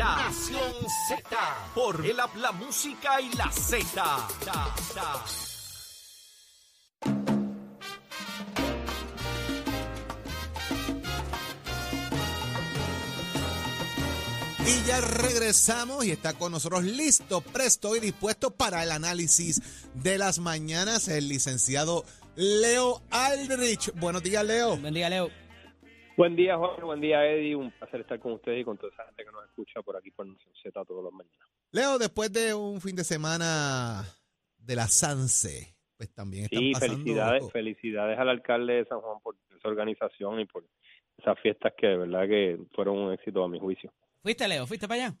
Nación Z. Por el habla música y la Z. Y ya regresamos y está con nosotros listo, presto y dispuesto para el análisis de las mañanas el licenciado Leo Aldrich. Buenos días, Leo. Buen día, Leo. Buen día, Jorge. Buen día, Eddie. Un placer estar con ustedes y con toda esa gente que nos escucha por aquí por Nación Z todos los mañanas. Leo, después de un fin de semana de la SANSE, pues también están Sí, pasando... felicidades, felicidades al alcalde de San Juan por esa organización y por esas fiestas que de verdad que fueron un éxito a mi juicio. ¿Fuiste, Leo? ¿Fuiste para allá?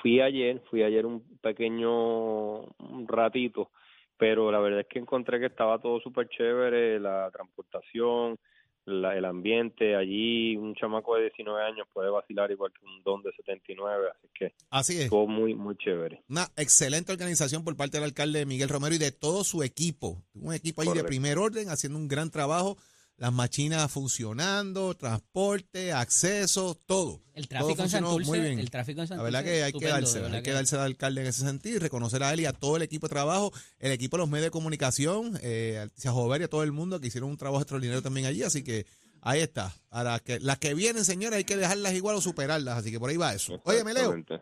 Fui ayer, fui ayer un pequeño ratito, pero la verdad es que encontré que estaba todo súper chévere, la transportación, la- el ambiente, allí un chamaco de 19 años puede vacilar igual que un don de 79, así que Así es. estuvo muy, muy chévere. Una excelente organización por parte del alcalde Miguel Romero y de todo su equipo. Un equipo ahí de primer orden haciendo un gran trabajo. Las machinas funcionando, transporte, acceso, todo. El Todo tráfico en funcionó Santurce. muy bien. El tráfico en La Santurce. verdad que hay que verdad hay que darse al alcalde en ese sentido y reconocer a él y a todo el equipo de trabajo, el equipo de los medios de comunicación, eh, a Jover y a todo el mundo que hicieron un trabajo extraordinario también allí, así que ahí está. A las que, las que vienen, señores, hay que dejarlas igual o superarlas, así que por ahí va eso. Oye, Leo, Exactamente.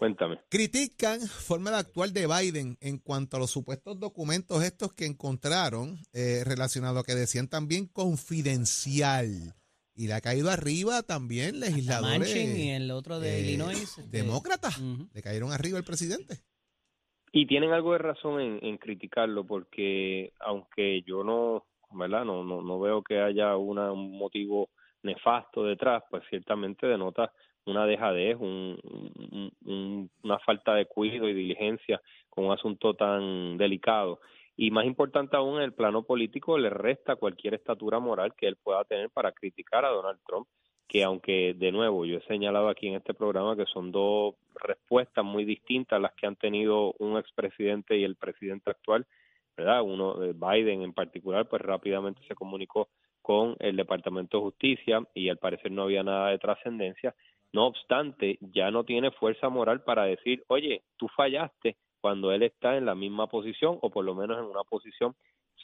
Cuéntame. critican forma de actuar de Biden en cuanto a los supuestos documentos estos que encontraron eh, relacionados a que decían también confidencial. Y le ha caído arriba también legisladores Manchin y el otro de eh, Illinois. este, demócratas. Le cayeron arriba el presidente. Y tienen algo de razón en, en criticarlo porque aunque yo no, ¿verdad? No, no, no veo que haya una, un motivo nefasto detrás, pues ciertamente denota una dejadez, un, un- un- una falta de cuidado y diligencia con un asunto tan delicado. Y más importante aún, en el plano político le resta cualquier estatura moral que él pueda tener para criticar a Donald Trump, que aunque de nuevo yo he señalado aquí en este programa que son dos respuestas muy distintas las que han tenido un expresidente y el presidente actual, ¿verdad? Uno, eh, Biden en particular, pues rápidamente se comunicó con el Departamento de Justicia y al parecer no había nada de trascendencia. No obstante, ya no tiene fuerza moral para decir, oye, tú fallaste cuando él está en la misma posición o por lo menos en una posición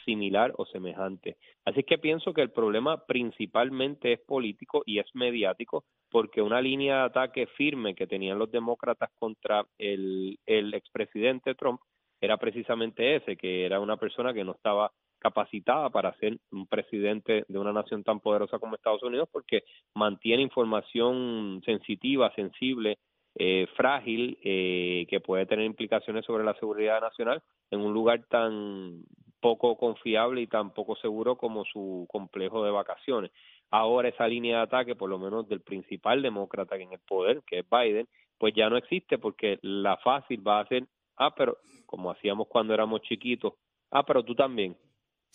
similar o semejante. Así que pienso que el problema principalmente es político y es mediático porque una línea de ataque firme que tenían los demócratas contra el, el expresidente Trump era precisamente ese, que era una persona que no estaba capacitada para ser un presidente de una nación tan poderosa como Estados Unidos porque mantiene información sensitiva, sensible, eh, frágil, eh, que puede tener implicaciones sobre la seguridad nacional en un lugar tan poco confiable y tan poco seguro como su complejo de vacaciones. Ahora esa línea de ataque, por lo menos del principal demócrata en el poder, que es Biden, pues ya no existe porque la fácil va a ser, ah, pero como hacíamos cuando éramos chiquitos, ah, pero tú también.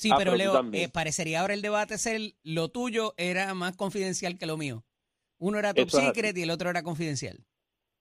Sí, Ah, pero Leo, eh, parecería ahora el debate ser lo tuyo era más confidencial que lo mío. Uno era top Eso secret y el otro era confidencial.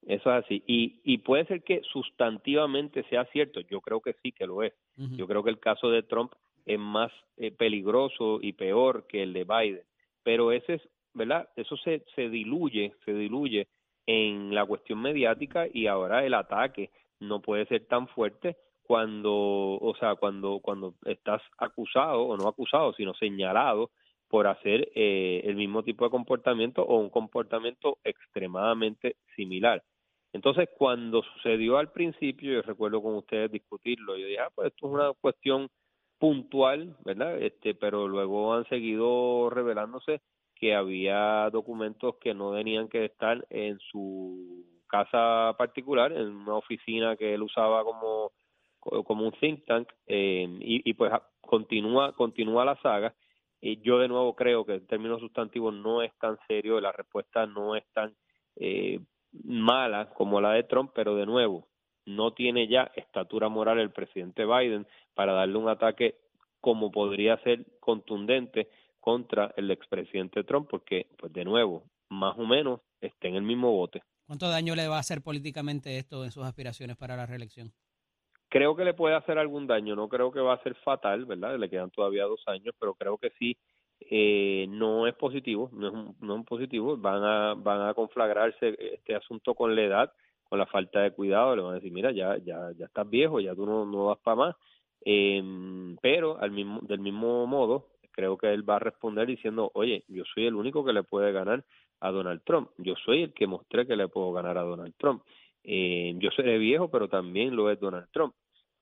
Eso es así. Y, y puede ser que sustantivamente sea cierto. Yo creo que sí que lo es. Yo creo que el caso de Trump es más eh, peligroso y peor que el de Biden. Pero ese es, ¿verdad? Eso se, se diluye, se diluye en la cuestión mediática y ahora el ataque no puede ser tan fuerte cuando, o sea, cuando, cuando estás acusado, o no acusado, sino señalado por hacer eh, el mismo tipo de comportamiento o un comportamiento extremadamente similar. Entonces, cuando sucedió al principio, yo recuerdo con ustedes discutirlo, yo dije, ah, pues esto es una cuestión puntual, ¿verdad? Este, pero luego han seguido revelándose que había documentos que no tenían que estar en su casa particular, en una oficina que él usaba como como un think tank eh, y, y pues continúa continúa la saga eh, yo de nuevo creo que en términos sustantivos no es tan serio, la respuesta no es tan eh, mala como la de Trump, pero de nuevo, no tiene ya estatura moral el presidente Biden para darle un ataque como podría ser contundente contra el expresidente Trump, porque, pues de nuevo, más o menos está en el mismo bote. ¿Cuánto daño le va a hacer políticamente esto en sus aspiraciones para la reelección? Creo que le puede hacer algún daño, no creo que va a ser fatal, ¿verdad? Le quedan todavía dos años, pero creo que sí eh, no es positivo, no es, un, no es positivo, van a, van a conflagrarse este asunto con la edad, con la falta de cuidado, le van a decir, mira, ya, ya, ya estás viejo, ya tú no, no vas para más, eh, pero al mismo, del mismo modo, creo que él va a responder diciendo, oye, yo soy el único que le puede ganar a Donald Trump, yo soy el que mostré que le puedo ganar a Donald Trump, eh, yo seré viejo, pero también lo es Donald Trump.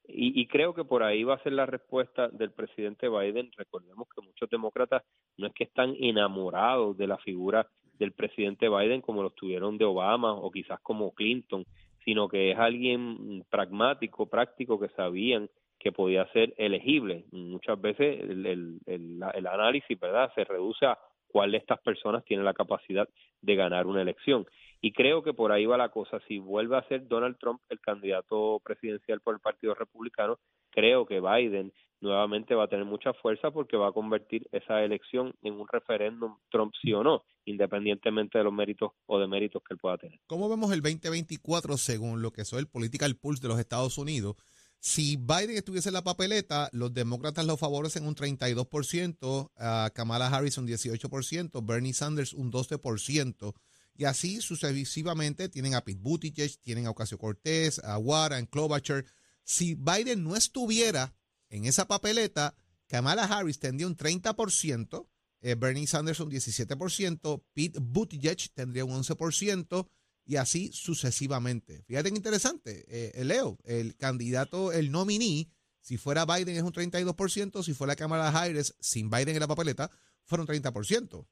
Y, y, creo que por ahí va a ser la respuesta del presidente Biden. Recordemos que muchos demócratas no es que están enamorados de la figura del presidente Biden como lo estuvieron de Obama o quizás como Clinton, sino que es alguien pragmático, práctico, que sabían que podía ser elegible. Muchas veces el, el, el, el análisis, ¿verdad?, se reduce a cuál de estas personas tiene la capacidad de ganar una elección. Y creo que por ahí va la cosa. Si vuelve a ser Donald Trump el candidato presidencial por el Partido Republicano, creo que Biden nuevamente va a tener mucha fuerza porque va a convertir esa elección en un referéndum Trump sí o no, independientemente de los méritos o deméritos que él pueda tener. ¿Cómo vemos el 2024 según lo que es el Political Pulse de los Estados Unidos? Si Biden estuviese en la papeleta, los demócratas lo favorecen un 32%, a Kamala Harris un 18%, Bernie Sanders un 12%. Y así sucesivamente tienen a Pete Buttigieg, tienen a Ocasio Cortés, a Warren, Klobuchar. Si Biden no estuviera en esa papeleta, Kamala Harris tendría un 30%, eh, Bernie Sanders un 17%, Pete Buttigieg tendría un 11% y así sucesivamente. Fíjate que interesante, eh, Leo, el candidato, el nominee, si fuera Biden es un 32%, si fuera Kamala Harris sin Biden en la papeleta, fuera un 30%.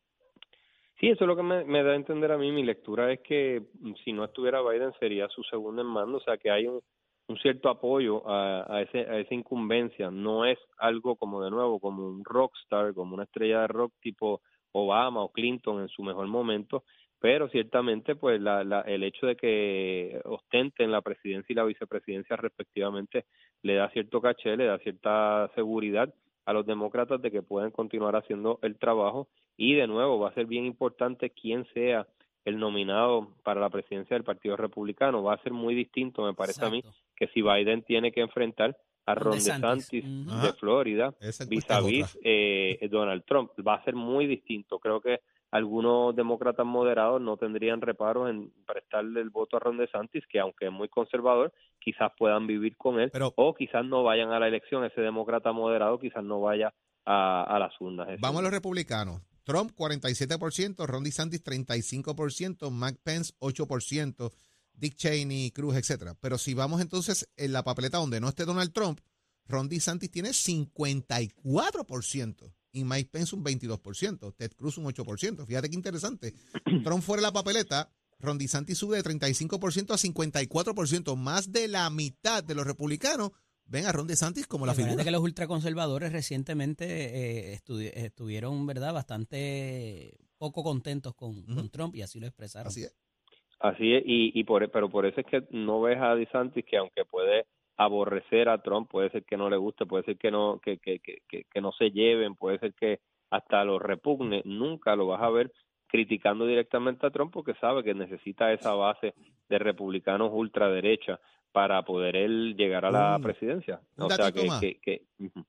Sí, eso es lo que me, da a entender a mí. Mi lectura es que mm, si no estuviera Biden sería su segundo en mando, o sea que hay un, un cierto apoyo a, a, ese, a esa incumbencia. No es algo como de nuevo, como un rockstar, como una estrella de rock tipo Obama o Clinton en su mejor momento, pero ciertamente pues la, la, el hecho de que ostenten la presidencia y la vicepresidencia respectivamente le da cierto caché, le da cierta seguridad a los demócratas de que pueden continuar haciendo el trabajo y de nuevo va a ser bien importante quién sea el nominado para la presidencia del Partido Republicano. Va a ser muy distinto, me parece Exacto. a mí, que si Biden tiene que enfrentar a Ron DeSantis, DeSantis de Florida vis a vis eh, Donald Trump. Va a ser muy distinto. Creo que algunos demócratas moderados no tendrían reparos en prestarle el voto a Ron DeSantis, que aunque es muy conservador, quizás puedan vivir con él, Pero, o quizás no vayan a la elección, ese demócrata moderado quizás no vaya a, a las urnas. Vamos a los republicanos. Trump 47%, Ron DeSantis 35%, Mike Pence 8%, Dick Cheney, Cruz, etcétera. Pero si vamos entonces en la papeleta donde no esté Donald Trump, Ron DeSantis tiene 54% y Mike Pence un 22%, Ted Cruz un 8%. Fíjate qué interesante. Trump fuera de la papeleta, Ron DeSantis sube de 35% a 54%, más de la mitad de los republicanos ven a Ron DeSantis como la figura. que los ultraconservadores recientemente eh, estuvieron, ¿verdad?, bastante poco contentos con, uh -huh. con, Trump y así lo expresaron. Así es. Así es, y, y por, pero por eso es que no ves a DeSantis que aunque puede aborrecer a Trump, puede ser que no le guste, puede ser que no, que, que, que, que no se lleven, puede ser que hasta lo repugne, nunca lo vas a ver criticando directamente a Trump porque sabe que necesita esa base de republicanos ultraderecha para poder él llegar a la un, presidencia. Un o sea, que, más. que, que,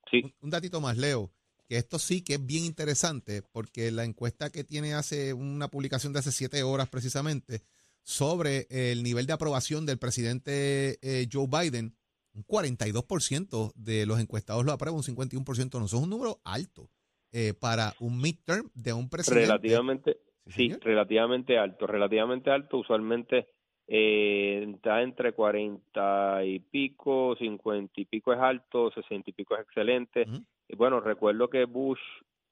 sí. un, un datito más, Leo, que esto sí que es bien interesante porque la encuesta que tiene hace una publicación de hace siete horas precisamente sobre el nivel de aprobación del presidente eh, Joe Biden, un 42% de los encuestados lo aprueban, un 51% no. Eso es un número alto eh, para un midterm de un presidente. Relativamente, sí, sí relativamente alto. Relativamente alto, usualmente eh, está entre 40 y pico, 50 y pico es alto, 60 y pico es excelente. Uh -huh. Y bueno, recuerdo que Bush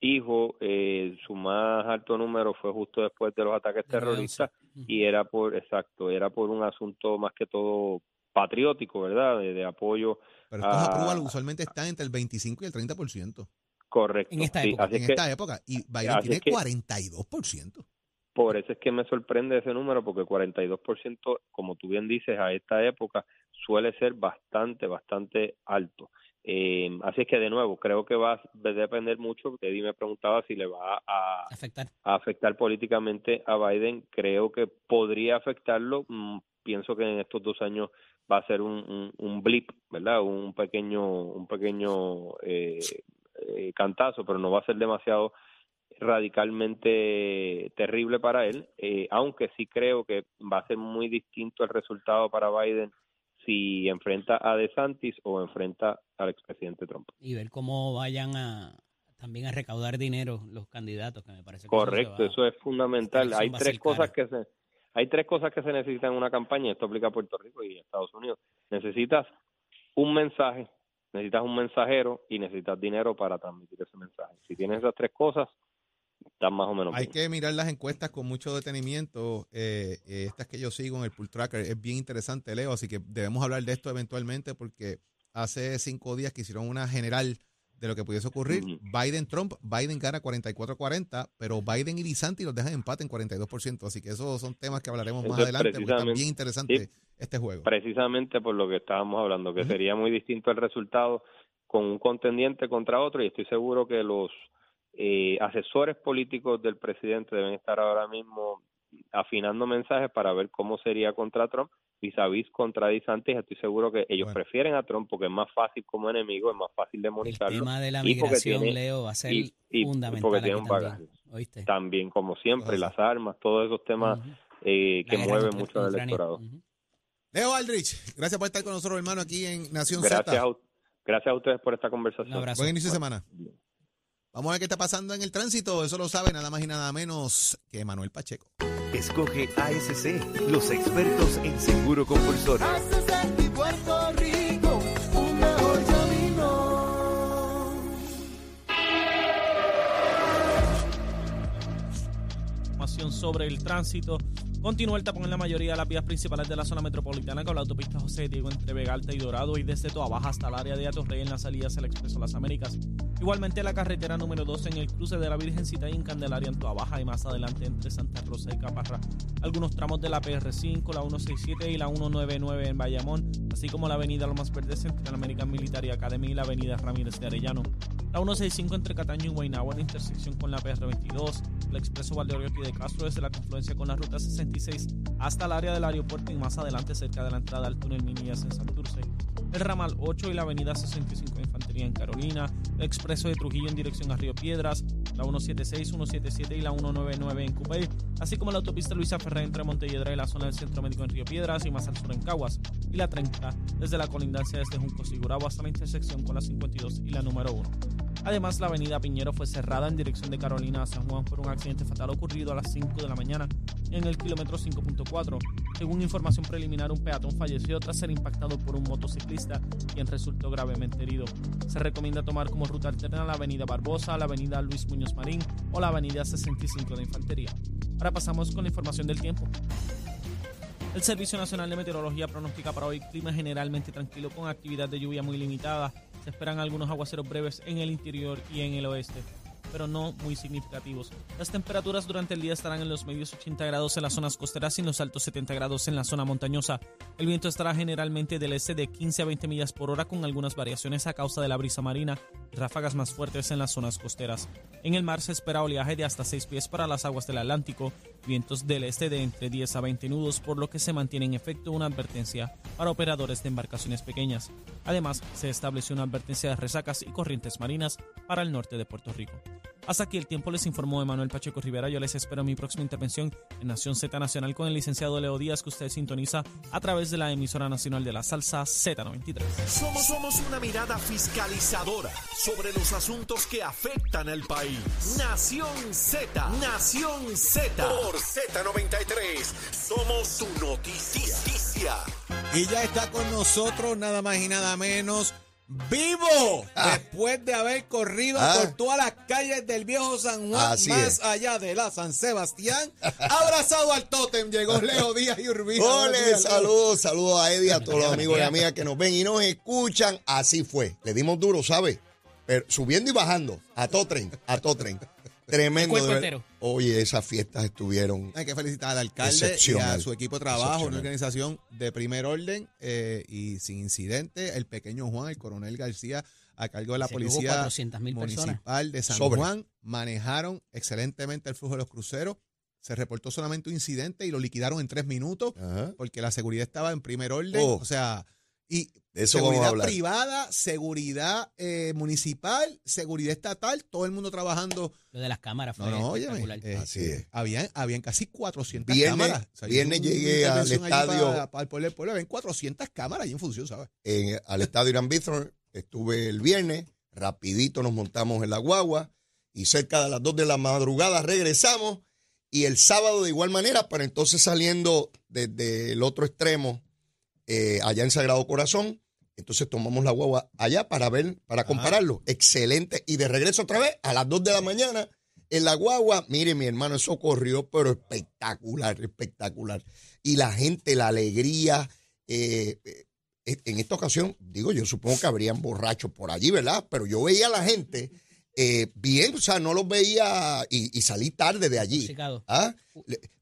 hijo, eh, su más alto número fue justo después de los ataques terroristas uh -huh. y era por, exacto, era por un asunto más que todo patriótico, ¿verdad? De, de apoyo. Pero estos a, apruebas usualmente están entre el 25 y el 30%. Correcto. En esta sí, época. en que, esta época. Y Biden tiene que, 42%. Por eso es que me sorprende ese número, porque 42%, como tú bien dices, a esta época suele ser bastante, bastante alto. Eh, así es que, de nuevo, creo que va a depender mucho. Teddy me preguntaba si le va a afectar, a afectar políticamente a Biden. Creo que podría afectarlo. Mm, pienso que en estos dos años va a ser un, un, un blip, ¿verdad? Un pequeño, un pequeño eh, eh, cantazo, pero no va a ser demasiado radicalmente terrible para él, eh, aunque sí creo que va a ser muy distinto el resultado para Biden si enfrenta a DeSantis o enfrenta al expresidente Trump. Y ver cómo vayan a también a recaudar dinero los candidatos, que me parece correcto, eso, es fundamental. Hay tres cosas que se hay tres cosas que se necesitan en una campaña, esto aplica a Puerto Rico y a Estados Unidos. Necesitas un mensaje, necesitas un mensajero y necesitas dinero para transmitir ese mensaje. Si tienes esas tres cosas, están más o menos. Hay que mirar las encuestas con mucho detenimiento. Eh, eh, estas que yo sigo en el Pool Tracker es bien interesante, Leo, así que debemos hablar de esto eventualmente porque hace cinco días que hicieron una general de lo que pudiese ocurrir. Biden-Trump, Biden gana 44-40, pero Biden y DeSantis los dejan empate en 42%. Así que esos son temas que hablaremos más adelante, porque está bien interesante este juego. Precisamente por lo que estábamos hablando, que sería muy distinto el resultado con un contendiente contra otro, y estoy seguro que los eh, asesores políticos del presidente deben estar ahora mismo afinando mensajes para ver cómo sería contra Trump vis a vis contra DeSantis, estoy seguro que ellos prefieren a Trump porque es más fácil como enemigo, es más fácil demonizarlo. El tema de la migración, Leo, va a ser fundamental. Porque tiene un bagaje. También, como siempre, las armas, todos esos temas eh, que mueven mucho al electorado. Leo Aldrich, gracias por estar con nosotros, hermano, aquí en Nación gracias Z. A, gracias a ustedes por esta conversación. Buen inicio de semana. Vamos a ver qué está pasando en el tránsito. Eso lo sabe nada más y nada menos que Manuel Pacheco. Escoge ASC, los expertos en seguro compulsorio. Puerto Rico, un mejor Información sobre el tránsito. Continúa el tapón en la mayoría de las vías principales de la zona metropolitana con la autopista José Diego entre Vegalta y Dorado y desde Toa Baja hasta el área de Atorrey en las salidas al Expreso Las Américas. Igualmente la carretera número 2 en el cruce de la Virgencita y en Candelaria en Toa Baja y más adelante entre Santa Rosa y Caparra. Algunos tramos de la PR5, la 167 y la 199 en Bayamón, así como la avenida Lomas Verdes entre la American Military Academy y la avenida Ramírez de Arellano. La 165 entre Cataño y Guaynabo en intersección con la PR22, el expreso Valdeoriotti de Castro desde la confluencia con la ruta 66 hasta el área del aeropuerto y más adelante cerca de la entrada al túnel Minillas en Santurce el ramal 8 y la avenida 65 de En Carolina, el expreso de Trujillo en dirección a Río Piedras, la 176, 177 y la 199 en Cupey, así como la autopista Luisa Ferrer entre Montelledra y la zona del Centro Médico en Río Piedras y más al sur en Caguas, y la 30 desde la colindancia desde Junco Sigurabo hasta la intersección con la 52 y la número 1. Además, la avenida Piñero fue cerrada en dirección de Carolina a San Juan por un accidente fatal ocurrido a las 5 de la mañana en el kilómetro 5.4. Según información preliminar, un peatón falleció tras ser impactado por un motociclista, quien resultó gravemente herido. Se recomienda tomar como ruta alterna la avenida Barbosa, la avenida Luis Muñoz Marín o la avenida 65 de Infantería. Ahora pasamos con la información del tiempo. El Servicio Nacional de Meteorología pronostica para hoy clima generalmente tranquilo con actividad de lluvia muy limitada. Se esperan algunos aguaceros breves en el interior y en el oeste pero no muy significativos. Las temperaturas durante el día estarán en los medios 80 grados en las zonas costeras y en los altos 70 grados en la zona montañosa. El viento estará generalmente del este de 15 a 20 millas por hora con algunas variaciones a causa de la brisa marina y ráfagas más fuertes en las zonas costeras. En el mar se espera oleaje de hasta 6 pies para las aguas del Atlántico, vientos del este de entre 10 a 20 nudos, por lo que se mantiene en efecto una advertencia para operadores de embarcaciones pequeñas. Además, se estableció una advertencia de resacas y corrientes marinas para el norte de Puerto Rico. Hasta aquí el tiempo les informó Emanuel Pacheco Rivera. Yo les espero en mi próxima intervención en Nación Z Nacional con el licenciado Leo Díaz, que usted sintoniza a través de la emisora nacional de la salsa Z93. Somos, somos una mirada fiscalizadora sobre los asuntos que afectan al país. Nación Z, Nación Z. Por Z93, somos su noticia. Y ya está con nosotros nada más y nada menos vivo Ah. después de haber corrido Ah. por todas las calles del viejo San Juan, Así más es. allá de la San Sebastián, abrazado al tótem, llegó Leo Díaz y Urbina. Ole, saludos, saludos a Eddie, a todos los amigos y amigas que nos ven y nos escuchan. Así fue. Le dimos duro, ¿sabe? Pero subiendo y bajando, a todo tren, a todo tren. Tremendo. cuerpo. Oye, esas fiestas estuvieron. Hay que felicitar al alcalde y a su equipo de trabajo, una organización de primer orden eh, y sin incidente. El pequeño Juan, el coronel García, a cargo de la Se policía 400.000 personas. municipal de San Sobre. Juan, manejaron excelentemente el flujo de los cruceros. Se reportó solamente un incidente y lo liquidaron en tres minutos Ajá. porque la seguridad estaba en primer orden. Oh. O sea, Y eso seguridad privada, seguridad eh, municipal, seguridad estatal, todo el mundo trabajando. Lo de las cámaras fue No, no, óyeme, eh, Así eh, es. Habían, habían casi 400 Viernes- cámaras. O sea, viernes llegué al estadio- Para, para el pueblo, el pueblo, habían 400 cámaras ahí en función, ¿sabes? en- al estadio Irán Bithorn. Estuve el viernes, rapidito nos montamos en la guagua y cerca de las 2 de la madrugada regresamos. Y el sábado de igual manera, pero entonces saliendo desde el otro extremo, eh, allá en Sagrado Corazón, entonces tomamos la guagua allá para ver, para compararlo. Excelente. Y de regreso otra vez a las 2 de la mañana en la guagua. Mire, mi hermano, eso corrió, pero espectacular, espectacular. Y la gente, la alegría. eh, eh, en esta ocasión, digo, yo supongo que habrían borrachos por allí, ¿verdad? Pero yo veía a la gente eh, bien, o sea, no los veía y, y salí tarde de allí. ¿ah?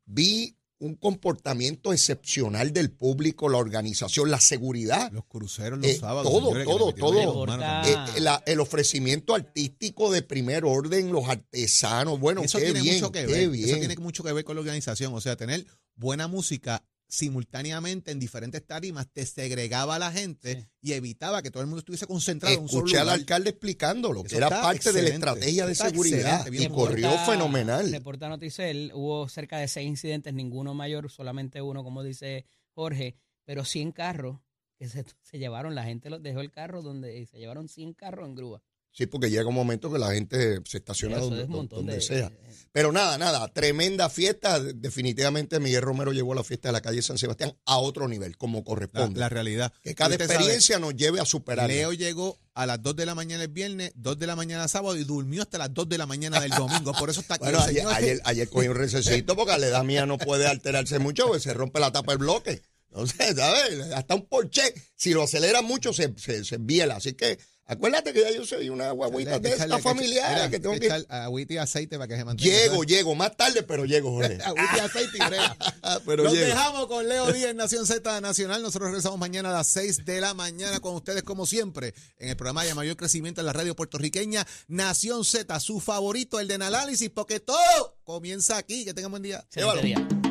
Vi un comportamiento excepcional del público, la organización, la seguridad. Los cruceros los Eh, sábados. todo, señores, todo, todo. Eh, la- el ofrecimiento artístico de primer orden, los artesanos, bueno, eso qué tiene bien, mucho que qué ver. Eso tiene mucho que ver con la organización. O sea, tener buena música simultáneamente en diferentes tarimas te segregaba a la gente Sí. y evitaba que todo el mundo estuviese concentrado en un solo Escuché al lugar. alcalde explicándolo, que era parte de la estrategia de seguridad y corrió fenomenal. Reporta Noticel, hubo cerca de seis incidentes, ninguno mayor, solamente uno, como dice Jorge, pero 100 carros que se, se llevaron, la gente los dejó el carro donde se llevaron 100 carros en grúa. Sí, porque llega un momento que la gente se estaciona Eso donde, es un montón donde de- sea. de- Pero nada, nada, tremenda fiesta. Definitivamente Miguel Romero llevó la fiesta de la calle San Sebastián a otro nivel, como corresponde. la realidad. que cada sabe, experiencia nos lleve a superar. Leo llegó a las 2 de la mañana el viernes, 2 de la mañana sábado y durmió hasta las 2 de la mañana del domingo. Por eso está aquí. Bueno, el ayer, ayer, ayer cogí un recesito porque la edad mía no puede alterarse mucho porque se rompe la tapa del bloque. Entonces, ¿sabes? Hasta un Porsche, si lo acelera mucho, se, se, se enviela. Así que acuérdate que ya yo soy una guaguita de esta familiar que tengo que... agüita y aceite para que se mantenga. Llego, llego, más tarde, pero llego, Jorge. Agüita y aceite y brega. pero Nos llego. dejamos con Leo Díaz en Nación Z Nacional. Nosotros regresamos mañana a las 6 de la mañana con ustedes, como siempre, en el programa de mayor crecimiento en la radio puertorriqueña, Nación Z, su favorito, el de análisis, porque todo comienza aquí. Que tengan buen día. Día.